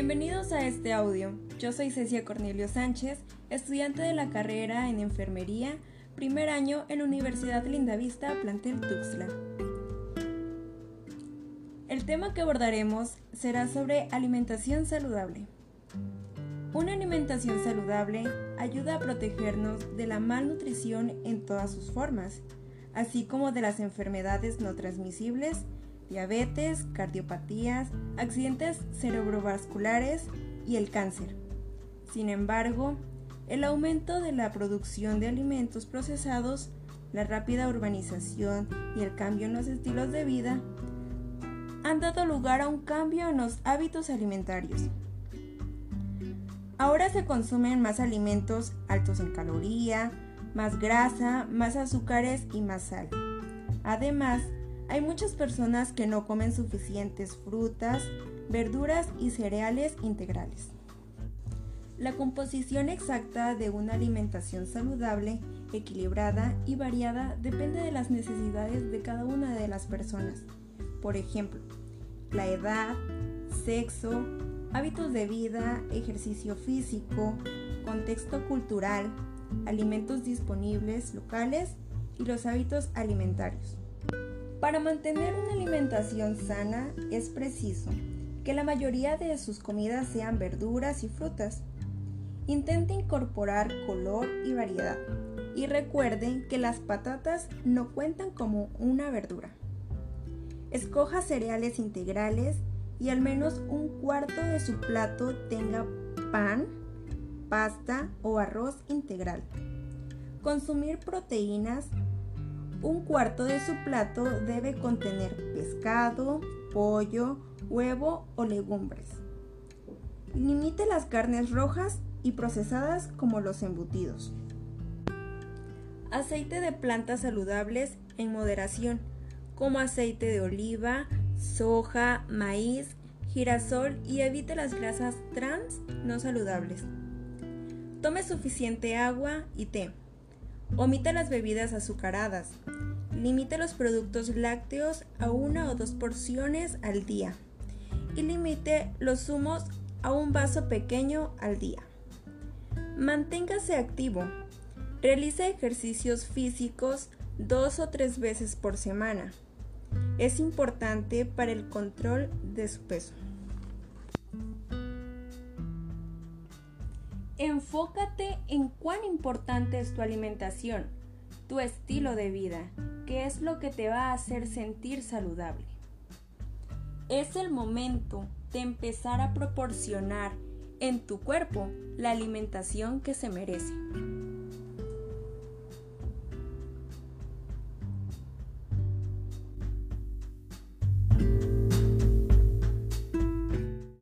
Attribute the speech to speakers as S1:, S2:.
S1: este audio. Yo soy Cecia Cornelio Sánchez, estudiante de la carrera en enfermería, primer año en la Universidad Lindavista, plantel Tuxtla. El tema que abordaremos será sobre alimentación saludable. Una alimentación saludable ayuda a protegernos de la malnutrición en todas sus formas, así como de las enfermedades no transmisibles, diabetes, cardiopatías, accidentes cerebrovasculares y el cáncer. Sin embargo, el aumento de la producción de alimentos procesados, la rápida urbanización y el cambio en los estilos de vida han dado lugar a un cambio en los hábitos alimentarios. Ahora se consumen más alimentos altos en caloría, más grasa, más azúcares y más sal. Además, hay muchas personas que no comen suficientes frutas, verduras y cereales integrales. La composición exacta de una alimentación saludable, equilibrada y variada depende de las necesidades de cada una de las personas. Por ejemplo, la edad, sexo, hábitos de vida, ejercicio físico, contexto cultural, alimentos disponibles locales y los hábitos alimentarios. Para mantener una alimentación sana es preciso que la mayoría de sus comidas sean verduras y frutas. Intente incorporar color y variedad y recuerden que las patatas no cuentan como una verdura. Escoja cereales integrales y al menos un cuarto de su plato tenga pan, pasta o arroz integral. Consumir proteínas. Un cuarto de su plato debe contener pescado, pollo, huevo o legumbres. Limite las carnes rojas y procesadas como los embutidos. Aceite de plantas saludables en moderación, como aceite de oliva, soja, maíz, girasol y evite las grasas trans no saludables. Tome suficiente agua y té. Omita las bebidas azucaradas. Limite los productos lácteos a una o dos porciones al día. Y limite los zumos a un vaso pequeño al día. Manténgase activo. Realice ejercicios físicos dos o tres veces por semana es importante para el control de su peso. Enfócate en cuán importante es tu alimentación, tu estilo de vida, qué es lo que te va a hacer sentir saludable. Es el momento de empezar a proporcionar en tu cuerpo la alimentación que se merece.